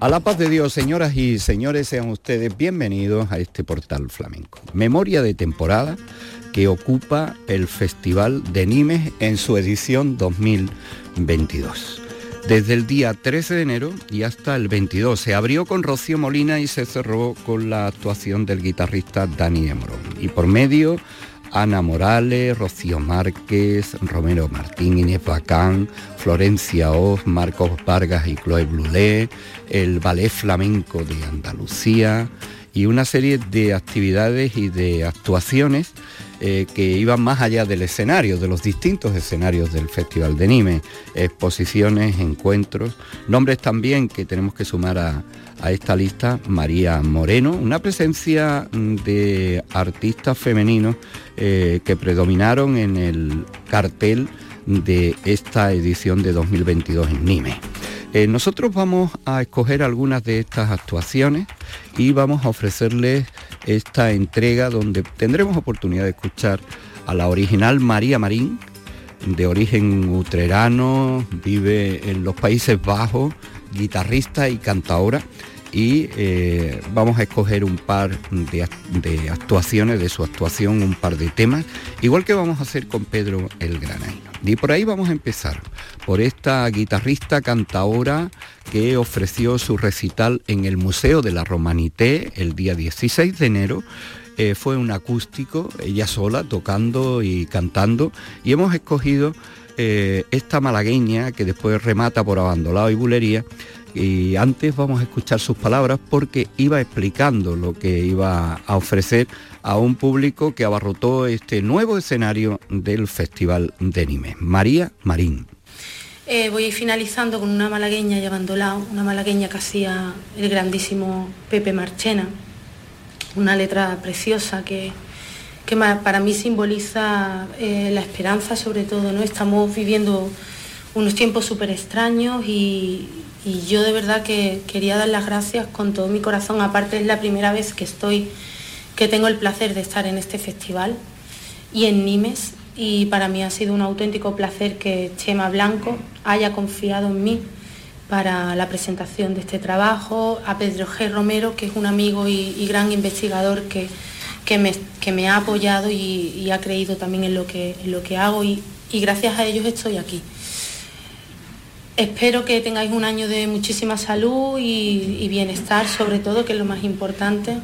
A la paz de Dios, señoras y señores, sean ustedes bienvenidos a este portal flamenco. Memoria de temporada que ocupa el Festival de Nimes en su edición 2022. Desde el día 13 de enero y hasta el 22 se abrió con Rocío Molina y se cerró con la actuación del guitarrista Dani Emorón. Y por medio Ana Morales, Rocío Márquez, Romero Martín, Inés Bacán, Florencia Oz, Marcos Vargas y Chloe Blulé, el Ballet Flamenco de Andalucía y una serie de actividades y de actuaciones eh, que iban más allá del escenario, de los distintos escenarios del Festival de Nime, exposiciones, encuentros, nombres también que tenemos que sumar a, esta lista, María Moreno, una presencia de artistas femeninos eh, que predominaron en el cartel de esta edición de 2022 en Nime. Eh, nosotros vamos a escoger algunas de estas actuaciones y vamos a ofrecerles esta entrega donde tendremos oportunidad de escuchar a la original María Marín, de origen utrerano, vive en los Países Bajos, guitarrista y cantadora y eh, vamos a escoger un par de, actuaciones, de su actuación, un par de temas, igual que vamos a hacer con Pedro el Granaino. Y por ahí vamos a empezar, por esta guitarrista cantadora que ofreció su recital en el Museo de la Romanité el día 16 de enero. Eh, fue un acústico, ella sola, tocando y cantando, y hemos escogido eh, esta malagueña que después remata por abandonado y bulería, y antes vamos a escuchar sus palabras porque iba explicando lo que iba a ofrecer a un público que abarrotó este nuevo escenario del Festival de Nimes. María Marín. Eh, voy a ir finalizando con una malagueña llevando lado, una malagueña que hacía el grandísimo Pepe Marchena, una letra preciosa que, que para mí simboliza eh, la esperanza sobre todo, ¿no? Estamos viviendo unos tiempos súper extraños y yo de verdad que quería dar las gracias con todo mi corazón. Aparte es la primera vez que estoy, que tengo el placer de estar en este festival y en Nimes. Y para mí ha sido un auténtico placer que Chema Blanco haya confiado en mí para la presentación de este trabajo, a Pedro G. Romero, que es un amigo y, gran investigador que, que, me, que, me, ha apoyado y, ha creído también en lo que, en lo que hago y, y gracias a ellos estoy aquí. Espero que tengáis un año de muchísima salud y, bienestar, sobre todo, que es lo más importante.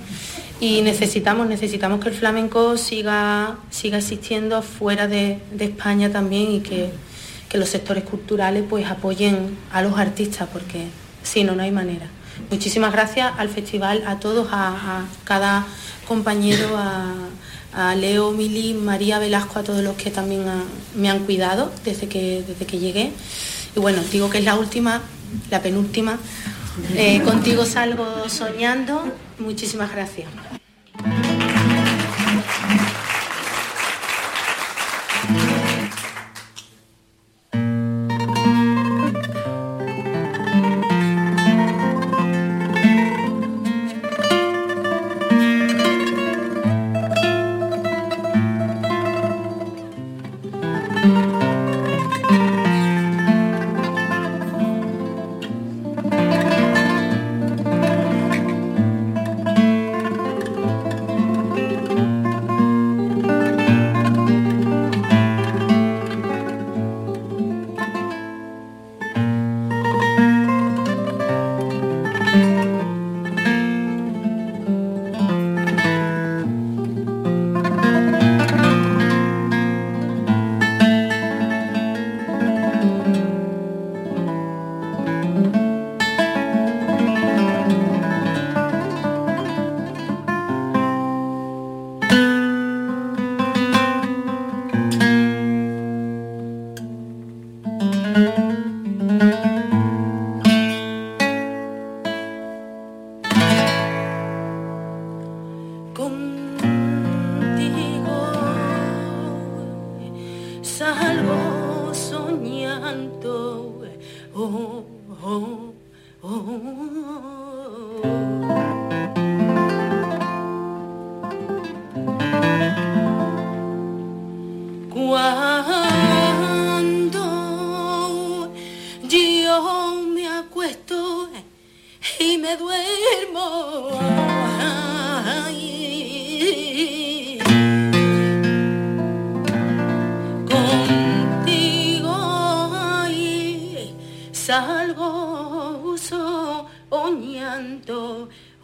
Y necesitamos, necesitamos que el flamenco siga, siga existiendo fuera de, España también y que, los sectores culturales pues apoyen a los artistas, porque si no, no hay manera. Muchísimas gracias al festival, a todos, a, cada compañero, a, Leo, Mili, María Velasco, a todos los que también me han cuidado desde que, desde que llegué. Y bueno, digo que es la última, la penúltima. Eh, contigo salgo soñando. Muchísimas gracias. salgo soñando. Oh, oh, oh, Cuando yo me acuesto y me duermo.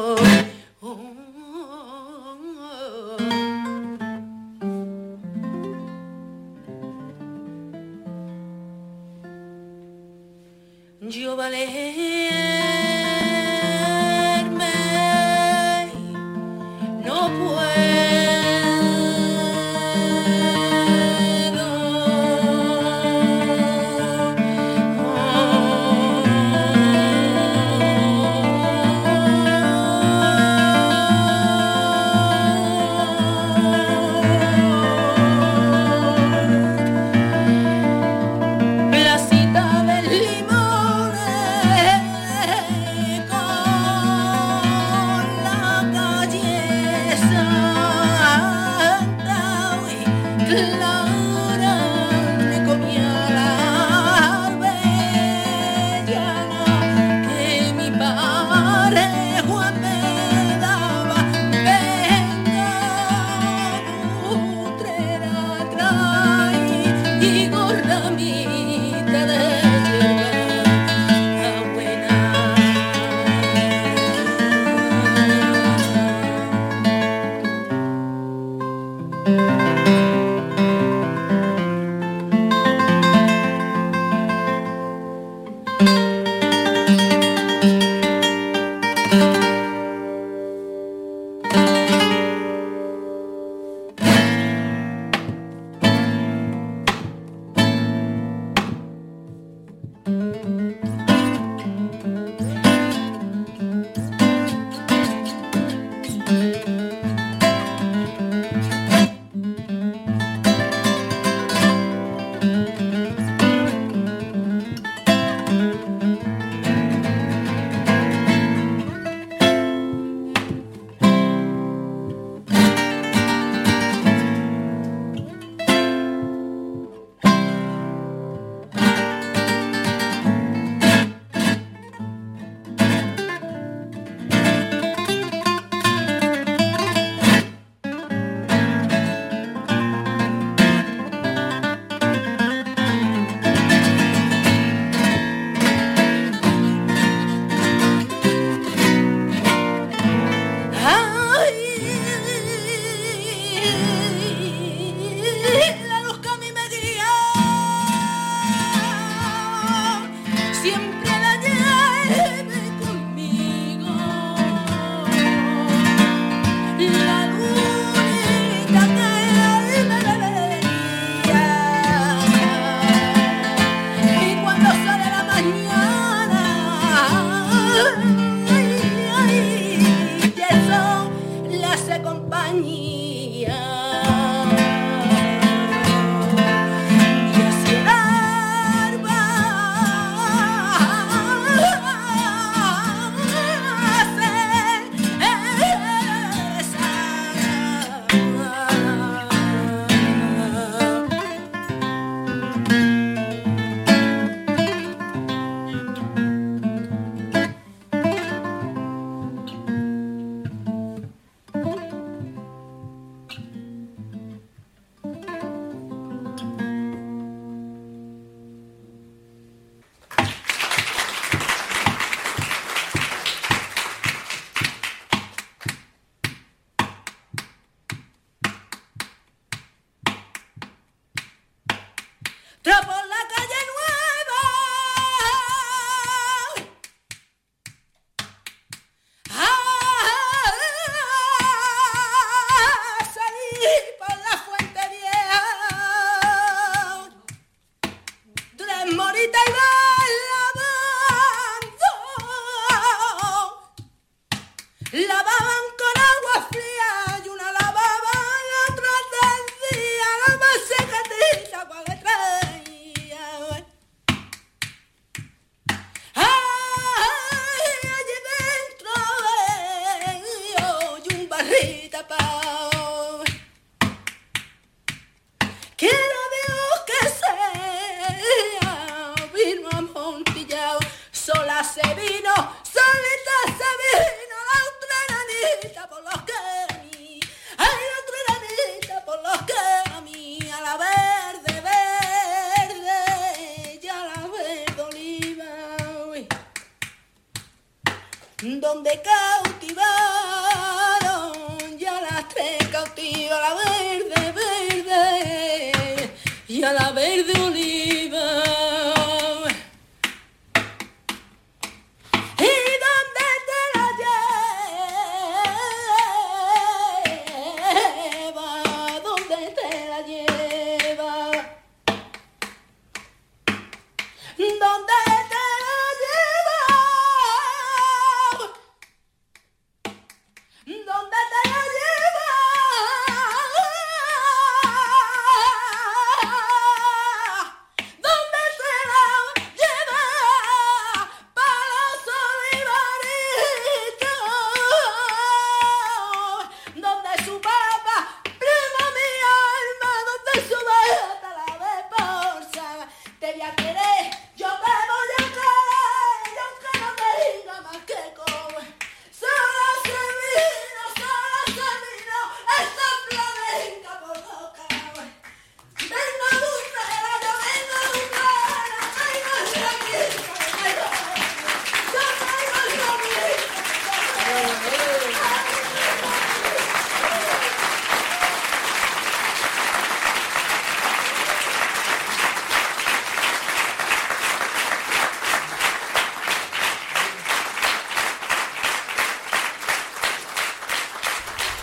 love.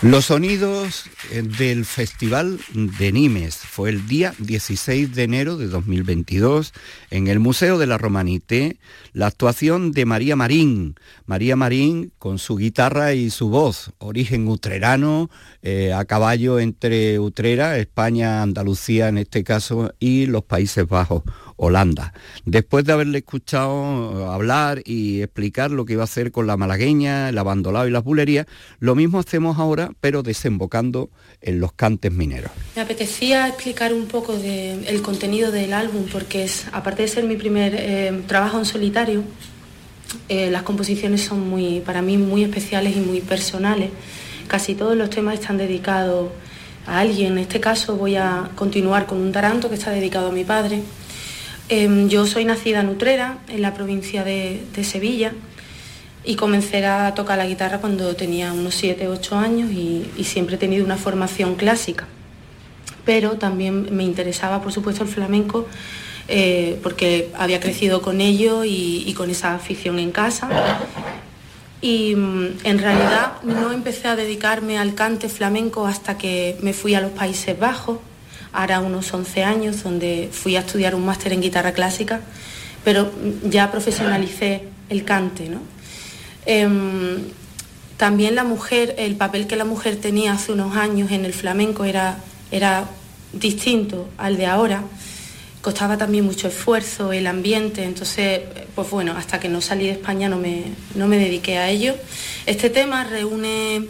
Los sonidos eh, del Festival de Nimes. Fue el día 16 de enero de 2022 en el Museo de la Romanité, la actuación de María Marín. María Marín con su guitarra y su voz, origen utrerano, eh, a caballo entre Utrera, España, Andalucía en este caso, y los Países Bajos Holanda. Después de haberle escuchado hablar y explicar lo que iba a hacer con la malagueña, el abandolado y las bulerías, lo mismo hacemos ahora, pero desembocando en los cantes mineros. Me apetecía explicar un poco del contenido del álbum, porque aparte de ser mi primer eh, trabajo en solitario, eh, las composiciones son muy, para mí muy especiales y muy personales. Casi todos los temas están dedicados a alguien. En este caso voy a continuar con un taranto que está dedicado a mi padre Em, yo soy nacida en Utrera, en la provincia de, Sevilla, y comencé a tocar la guitarra cuando tenía unos 7, 8 años y, siempre he tenido una formación clásica. Pero también me interesaba, por supuesto, el flamenco eh, porque había crecido con ello y, con esa afición en casa. Y mm, en realidad no empecé a dedicarme al cante flamenco hasta que me fui a los Países Bajos ahora unos 11 años, donde fui a estudiar un máster en guitarra clásica, pero ya profesionalicé el cante. ¿no? Em, también la mujer, el papel que la mujer tenía hace unos años en el flamenco era, era distinto al de ahora. Costaba también mucho esfuerzo, el ambiente, entonces, pues bueno, hasta que no salí de España no me, no me dediqué a ello. Este tema reúne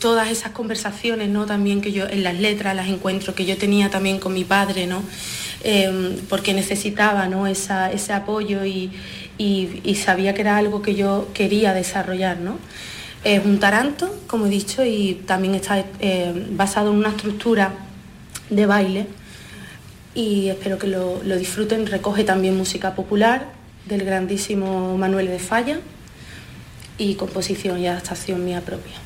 todas esas conversaciones, ¿no? También que yo en las letras las encuentro, que yo tenía también con mi padre, ¿no? Em, porque necesitaba ¿no? ese apoyo y, sabía que era algo que yo quería desarrollar. ¿no? Es un taranto, como he dicho, y también está eh, basado en una estructura de baile y espero que lo, lo disfruten. Recoge también música popular del grandísimo Manuel de Falla y composición y adaptación mía propia.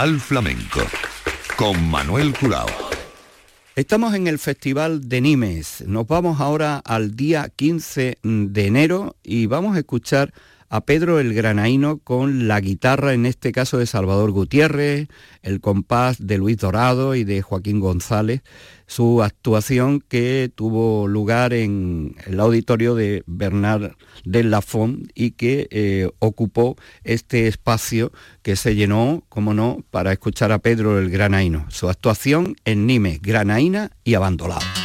Flamenco con Manuel Curao. Estamos en el Festival de Nimes. Nos vamos ahora al día 15 de enero y vamos a escuchar a Pedro el Granaíno con la guitarra, en este caso de Salvador Gutiérrez, el compás de Luis Dorado y de Joaquín González, su actuación que tuvo lugar en el auditorio de Bernard de Lafont y que eh, ocupó este espacio que se llenó, como no, para escuchar a Pedro el Granaíno. Su actuación en Nimes, Granaína y Abandolado.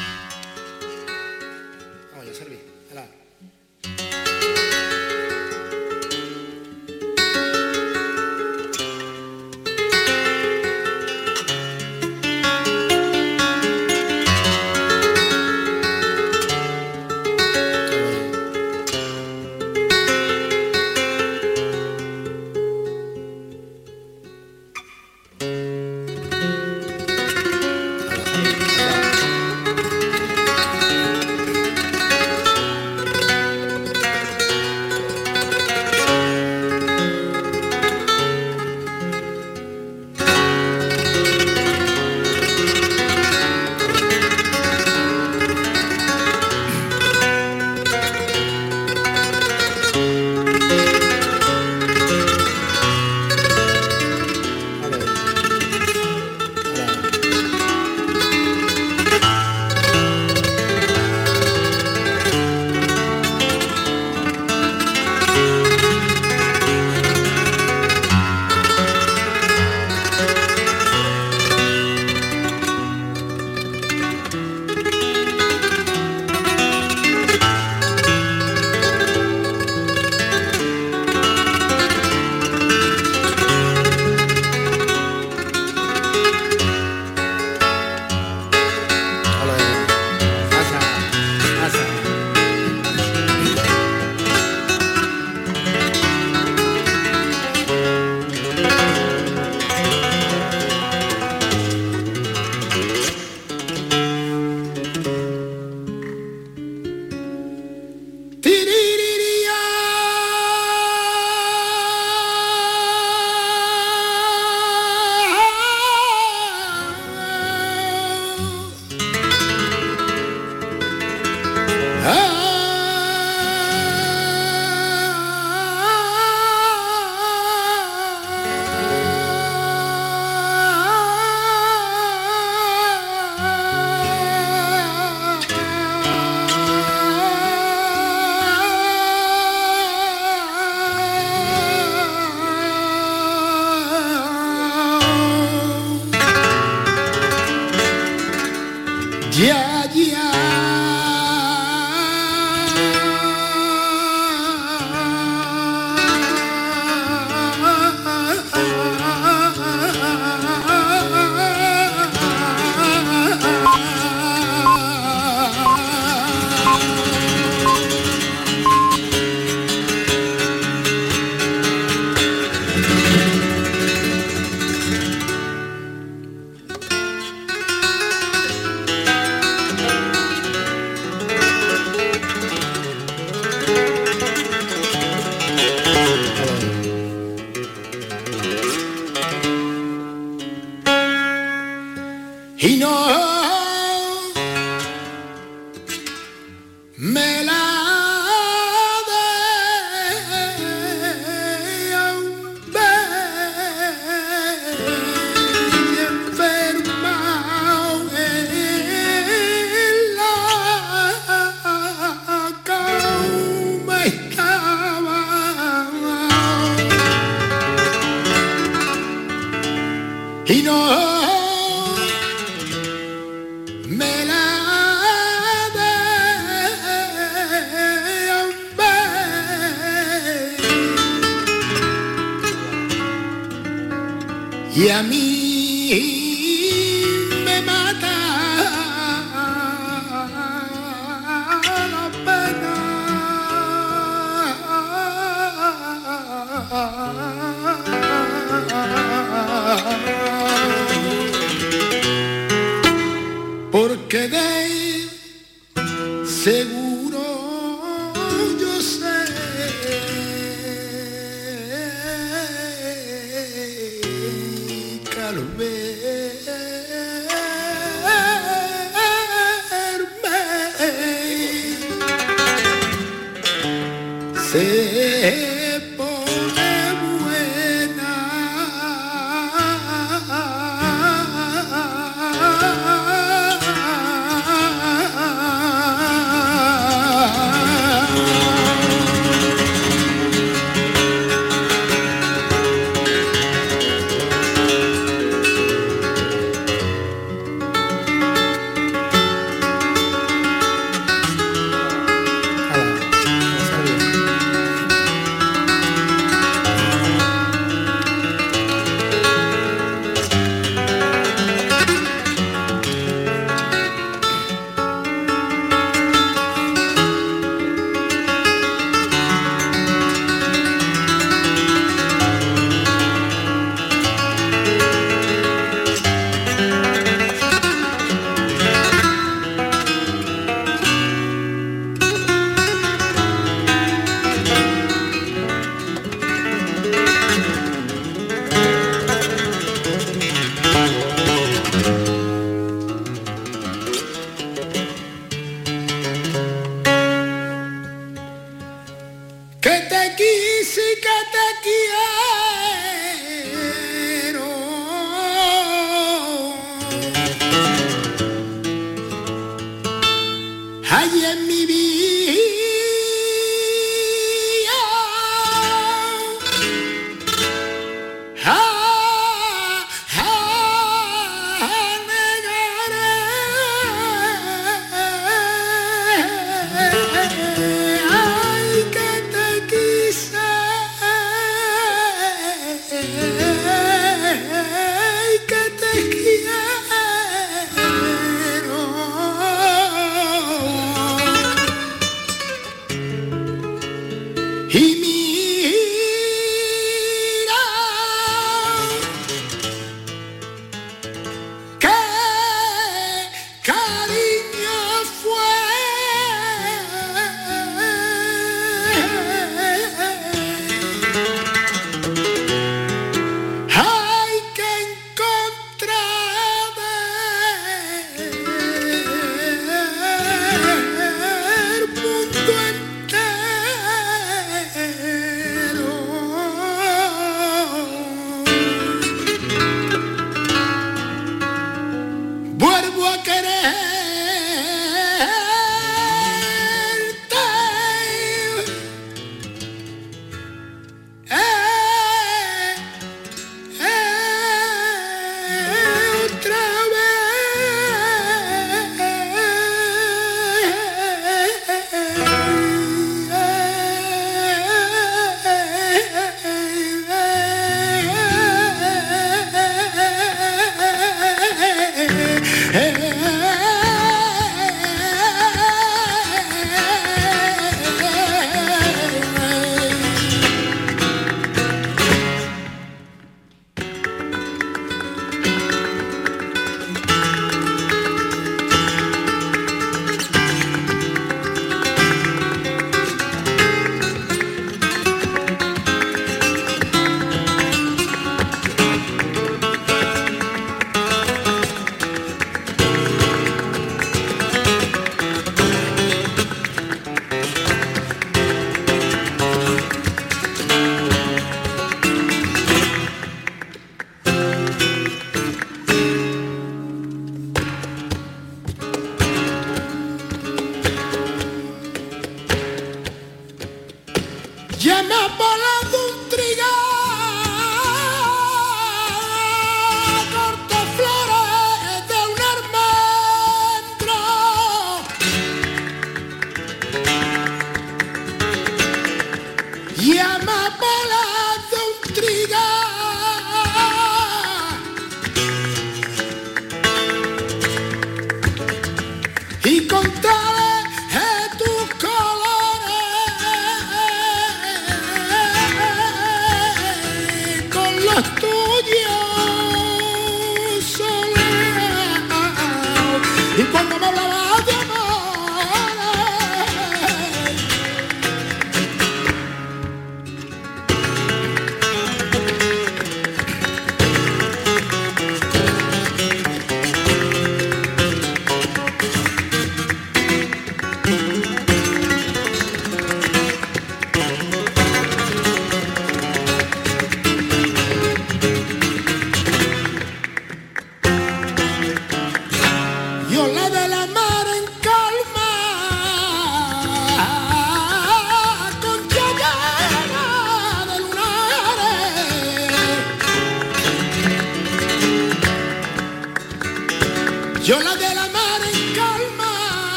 Ya me ha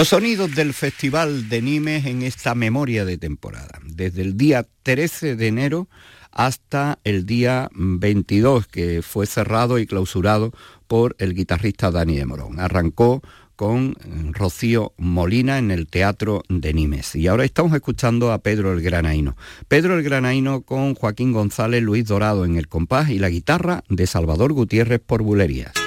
Los sonidos del Festival de Nimes en esta memoria de temporada, desde el día 13 de enero hasta el día 22, que fue cerrado y clausurado por el guitarrista Dani de Morón. Arrancó con Rocío Molina en el Teatro de Nimes. Y ahora estamos escuchando a Pedro el Granaino. Pedro el Granaino con Joaquín González, Luis Dorado en el compás y la guitarra de Salvador Gutiérrez por bulerías.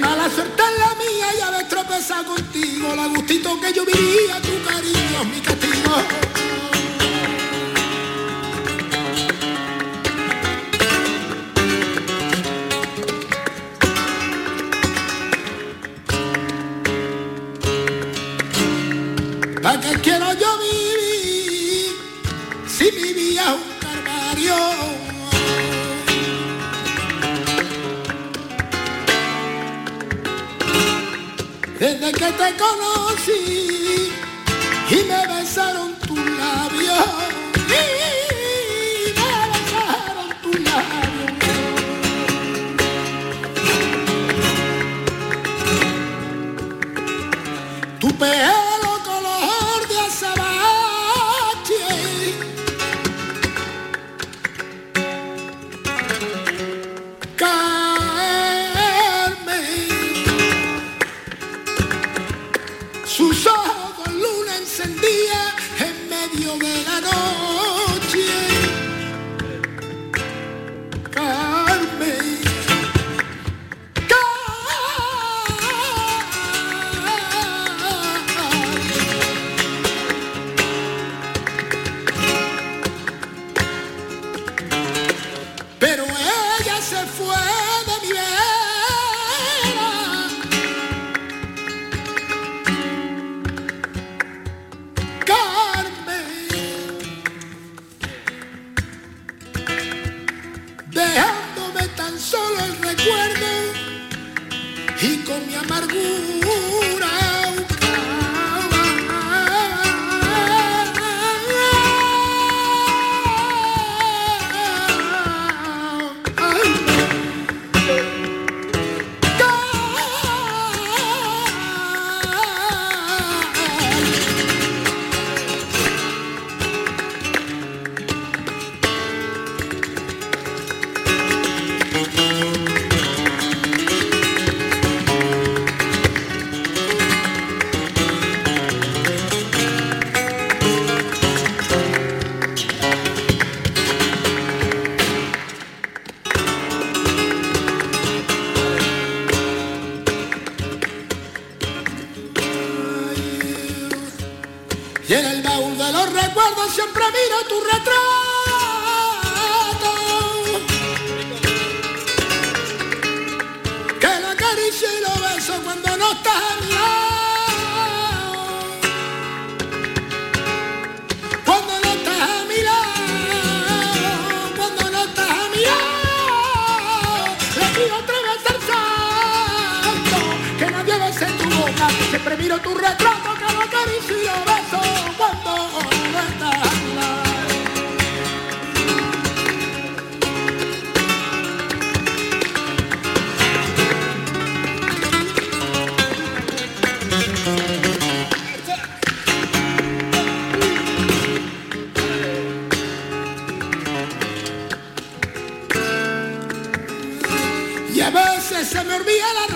mala suerte es la mía y haber tropezado contigo. La gustito que yo vivía, tu cariño es mi me olvida la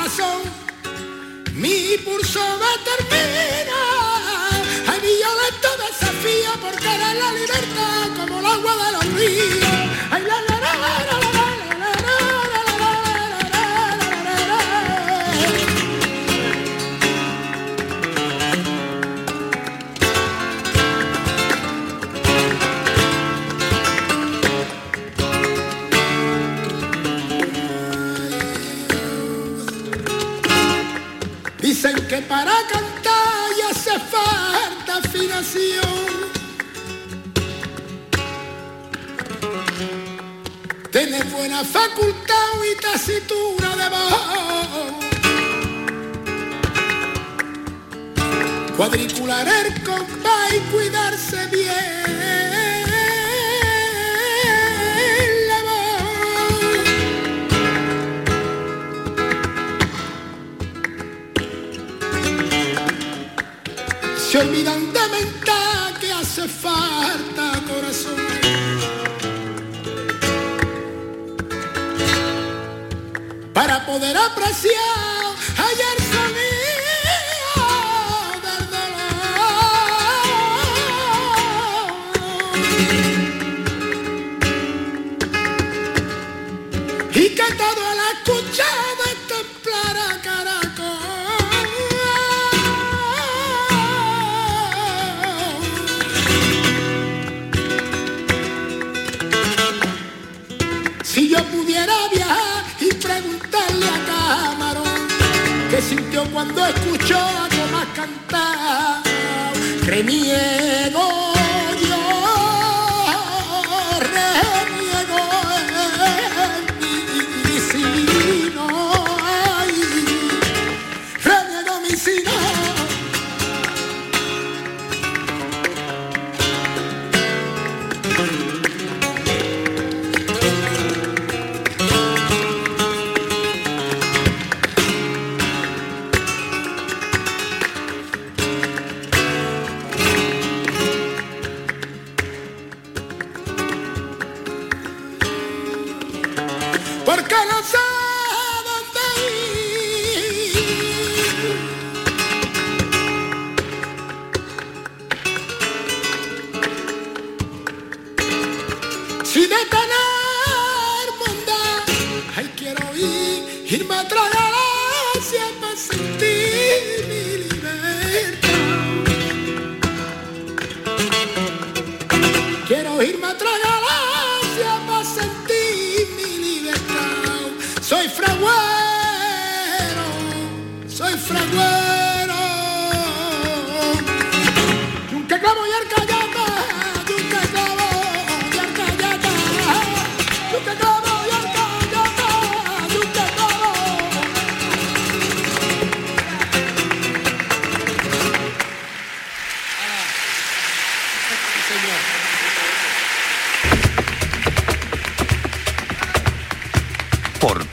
apreciar. cuando escuchó a Tomás cantar, cremieron.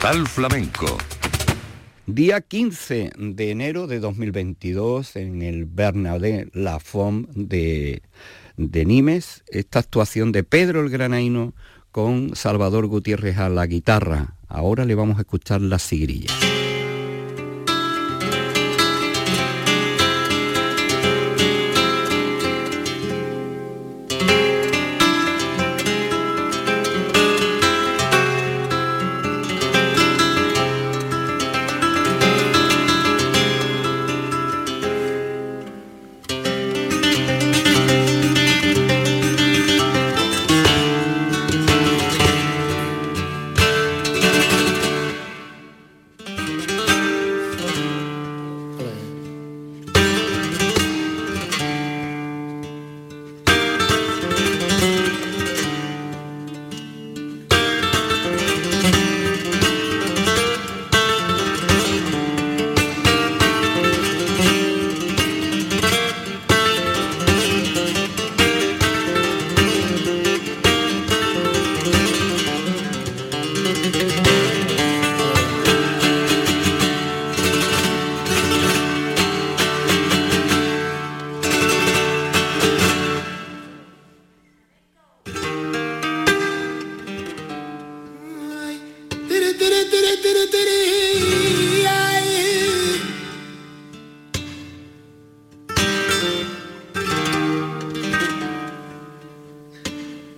Portal Flamenco. Día 15 de enero de 2022 en el Bernabé La Fom de, de Nimes, esta actuación de Pedro el Granaino con Salvador Gutiérrez a la guitarra. Ahora le vamos a escuchar la sigrilla.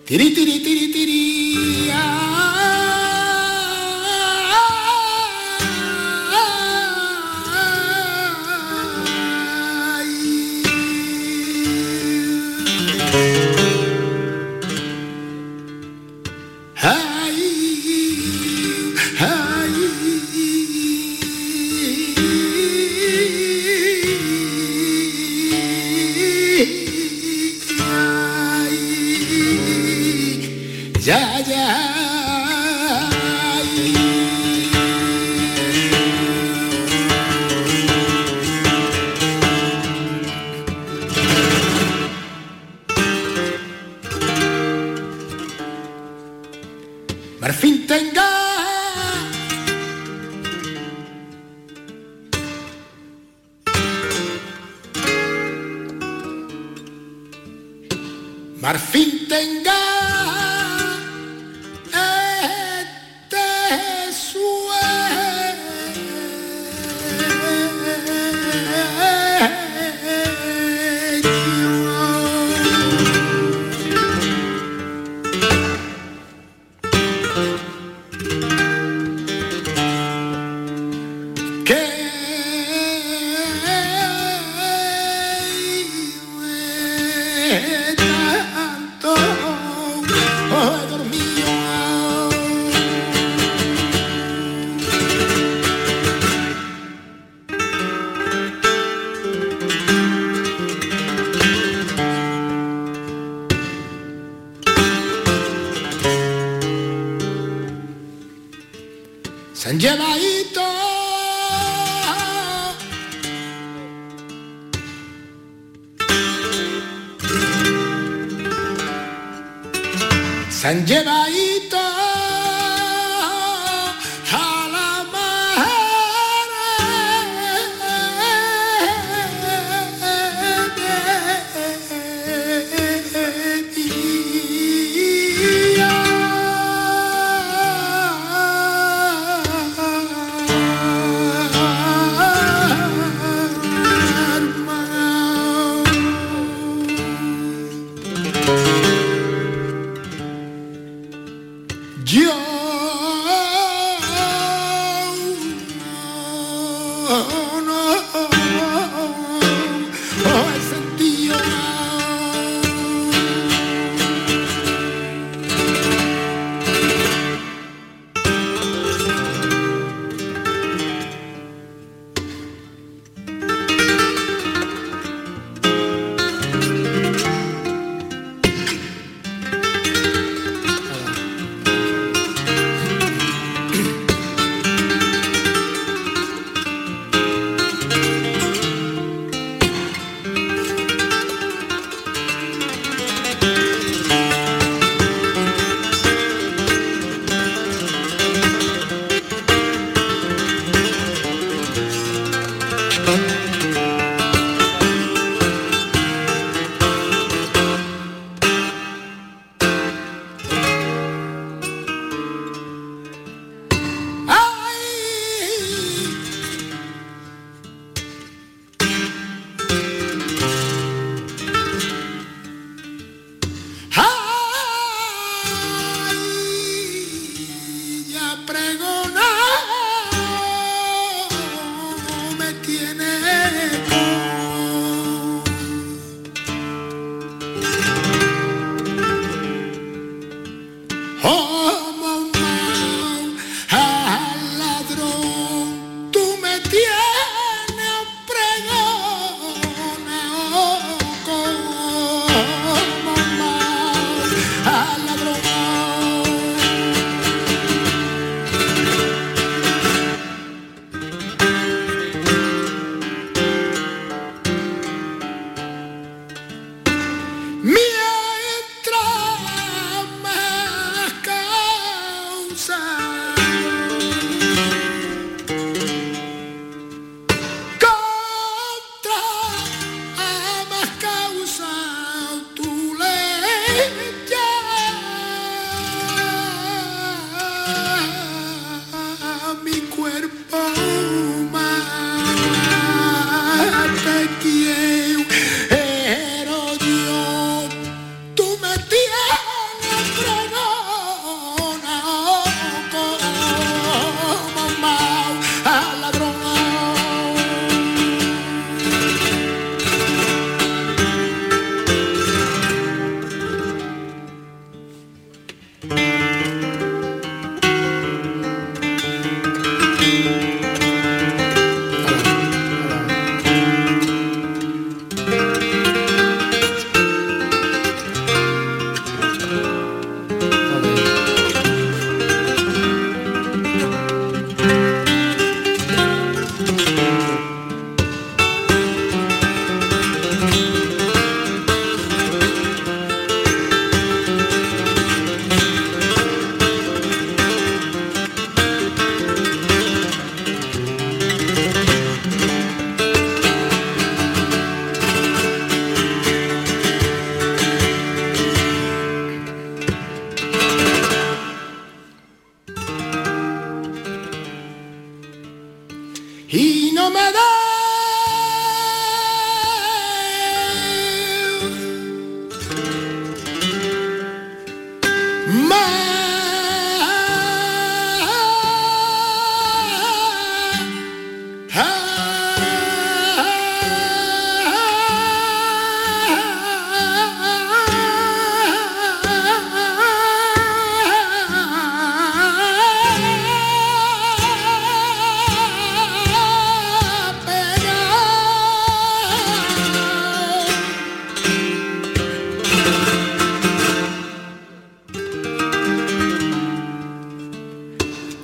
Tiri, tiri, tiri, tiri.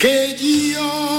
Que yo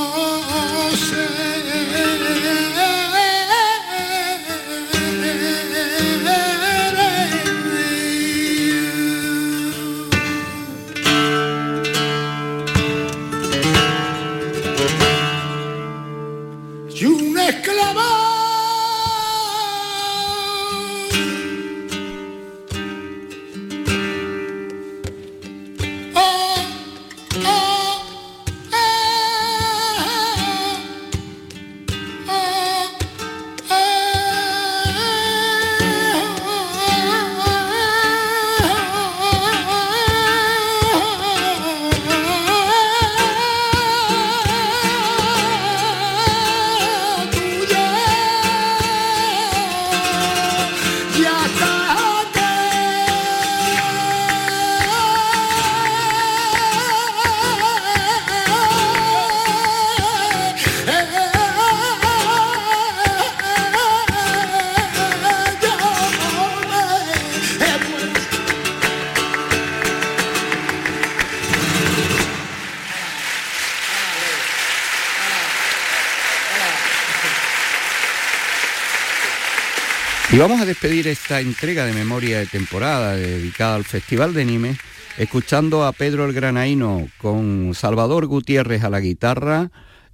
vamos a despedir esta entrega de memoria de temporada dedicada al Festival de Nimes, escuchando a Pedro el Granaíno con Salvador Gutiérrez a la guitarra,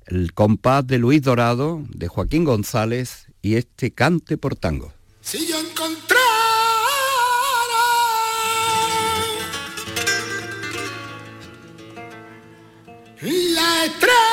el compás de Luis Dorado, de Joaquín González y este cante por tango. Si yo encontrara la estrella